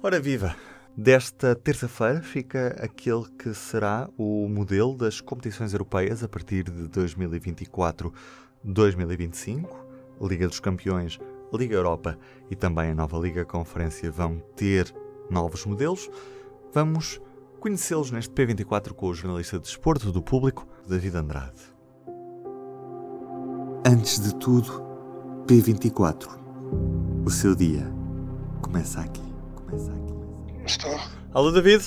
Ora viva! Desta terça-feira fica aquele que será o modelo das competições europeias a partir de 2024-2025. Liga dos Campeões, Liga Europa e também a nova Liga Conferência vão ter novos modelos. Vamos conhecê-los neste P24 com o jornalista de desporto do público, David Andrade. Antes de tudo, P24. O seu dia começa aqui. Estou. Alô, David.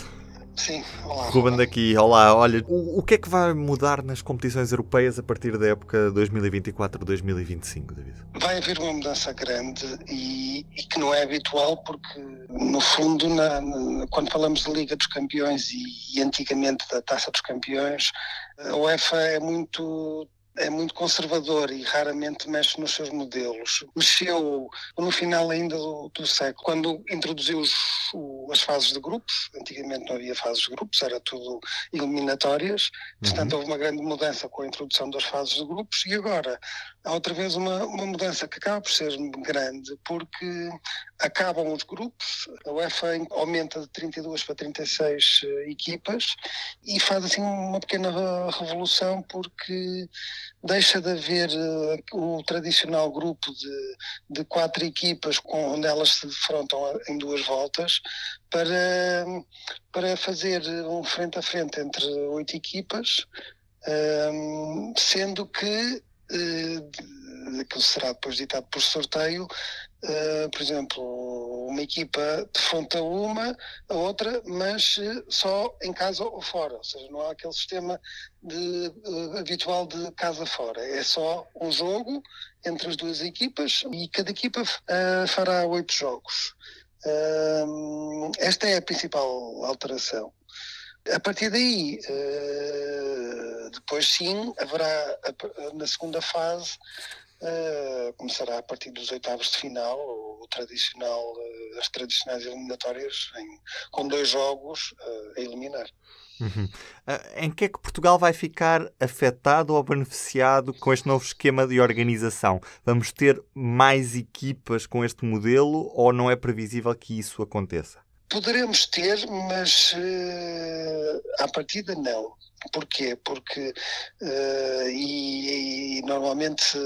Sim, olá. Ruben daqui. Olá, olha, o, o que é que vai mudar nas competições europeias a partir da época 2024-2025, David? Vai haver uma mudança grande e, e, que não é habitual porque, no fundo, na, na, quando falamos de Liga dos Campeões e, e antigamente da Taça dos Campeões, a UEFA é muito é muito conservador e raramente mexe nos seus modelos. Mexeu no final ainda do, do século, quando introduziu os, o, as fases de grupos. Antigamente não havia fases de grupos, era tudo eliminatórias. Portanto, uhum. houve uma grande mudança com a introdução das fases de grupos e agora há outra vez uma, uma mudança que acaba por ser grande, porque acabam os grupos, a UEFA aumenta de 32 para 36 eh, equipas e faz assim uma pequena revolução porque deixa de haver uh, o tradicional grupo de, de quatro equipas com, onde elas se defrontam em duas voltas para, para fazer um frente a frente entre oito equipas, sendo que aquilo será depois ditado por sorteio, uh, por exemplo, uma equipa defronta uma, a outra, mas uh, só em casa ou fora, ou seja, não há aquele sistema de, habitual de casa fora, é só um jogo entre as duas equipas e cada equipa fará oito jogos. Esta é a principal alteração. A partir daí, depois sim, haverá na segunda fase Uh, começará a partir dos oitavos de final, o, tradicional, uh, as tradicionais eliminatórias, com dois jogos a eliminar. Uhum. em que é que Portugal vai ficar afetado ou beneficiado com este novo esquema de organização? Vamos ter mais equipas com este modelo ou não é previsível que isso aconteça? Poderemos ter, mas uh, à partida não. Porquê? Porque, uh, e, e, normalmente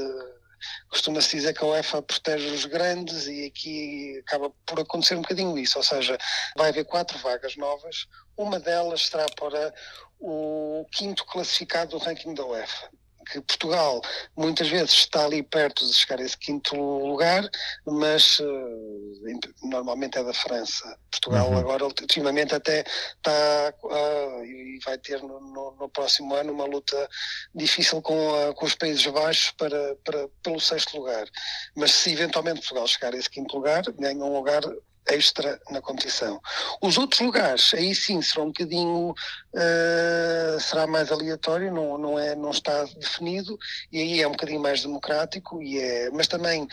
costuma-se dizer que a UEFA protege os grandes e aqui acaba por acontecer um bocadinho isso, ou seja, vai haver quatro vagas novas, uma delas será para o quinto classificado do ranking da UEFA que Portugal muitas vezes está ali perto de chegar a esse quinto lugar, mas uh, normalmente é da França. Portugal uhum. agora, ultimamente, até está uh, e vai ter no, no, no, próximo ano uma luta difícil com, com os Países Baixos para, para, pelo sexto lugar. Mas se eventualmente Portugal chegar a esse quinto lugar, ganha um lugar extra na competição. Os outros lugares, aí sim, serão um bocadinho, uh, será mais aleatório, não, não, é, não está definido, e aí é um bocadinho mais democrático, e é, mas também,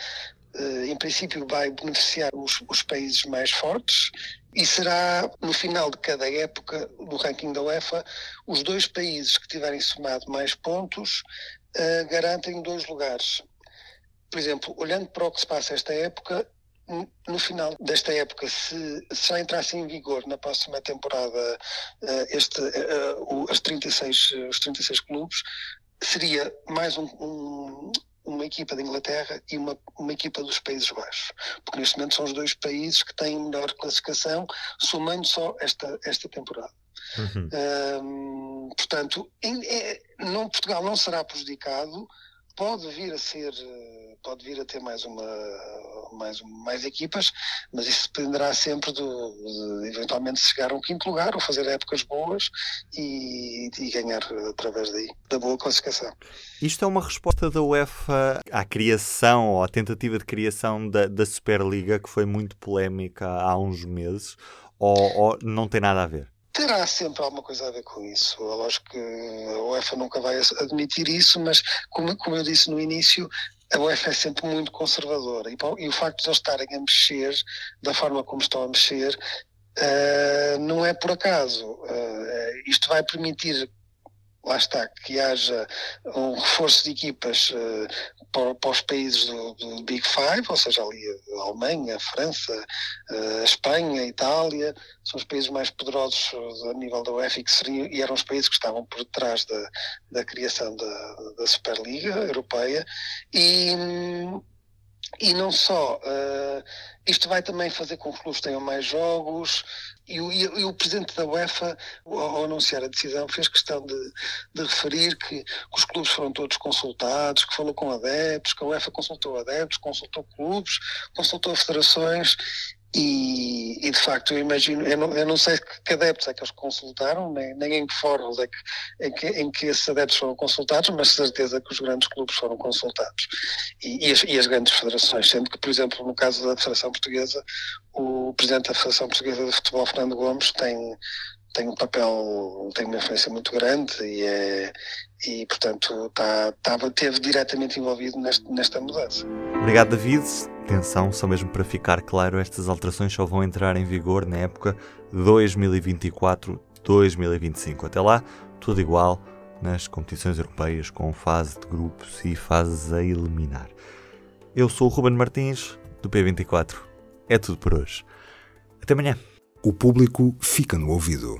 uh, em princípio, vai beneficiar os, os países mais fortes, e será, no final de cada época do ranking da UEFA, os dois países que tiverem somado mais pontos uh, garantem dois lugares. Por exemplo, olhando para o que se passa esta época, no final desta época, se, já entrasse em vigor na próxima temporada uh, este, uh, as 36, os 36 clubes, seria mais um, um, uma equipa da Inglaterra e uma, uma equipa dos Países Baixos, porque neste momento são os dois países que têm melhor classificação, somando só esta, esta temporada. Uhum. Um, portanto, em, é, não, Portugal não será prejudicado, pode vir a ser, pode vir a ter mais uma mais, mais equipas, mas isso dependerá sempre do, de eventualmente chegar a um quinto lugar ou fazer épocas boas e, e ganhar através daí, da boa classificação. Isto é uma resposta da UEFA à criação ou à tentativa de criação da, da Superliga que foi muito polémica há uns meses ou, ou não tem nada a ver? Terá sempre alguma coisa a ver com isso. Eu lógico que a UEFA nunca vai admitir isso, mas como, como eu disse no início, a UEFA é sempre muito conservadora e, e, o facto de eles estarem a mexer da forma como estão a mexer uh, não é por acaso. Uh, isto vai permitir lá está, que haja um reforço de equipas uh, para, para, os países do, do, Big Five, ou seja, ali a Alemanha, a França, uh, a Espanha, a Itália, são os países mais poderosos a nível da UEFA que seriam, e eram os países que estavam por detrás da, da criação da, da Superliga Europeia. E, e não só, uh, isto vai também fazer com que os clubes tenham mais jogos, e o, e o, presidente da UEFA, ao anunciar a decisão, fez questão de, de referir que, que, os clubes foram todos consultados, que falou com adeptos, que a UEFA consultou adeptos, consultou clubes, consultou federações e, e, de facto eu imagino, eu não, eu não sei que adeptos é que eles consultaram, nem, nem em que fóruns é que, em, que, em que esses adeptos foram consultados, mas certeza que os grandes clubes foram consultados e, e, as, e as grandes federações, sendo que, por exemplo, no caso da Federação Portuguesa, o presidente da Federação Portuguesa de Futebol, Fernando Gomes, tem, tem um papel, tem uma influência muito grande e, é, e portanto, tá, tava, teve diretamente envolvido neste, nesta mudança. Obrigado, David. Atenção, só mesmo para ficar claro, estas alterações só vão entrar em vigor na época 2024-2025. Até lá, tudo igual nas competições europeias, com fase de grupos e fases a eliminar. Eu sou o Ruben Martins, do P24. É tudo por hoje. Até amanhã. O público fica no ouvido.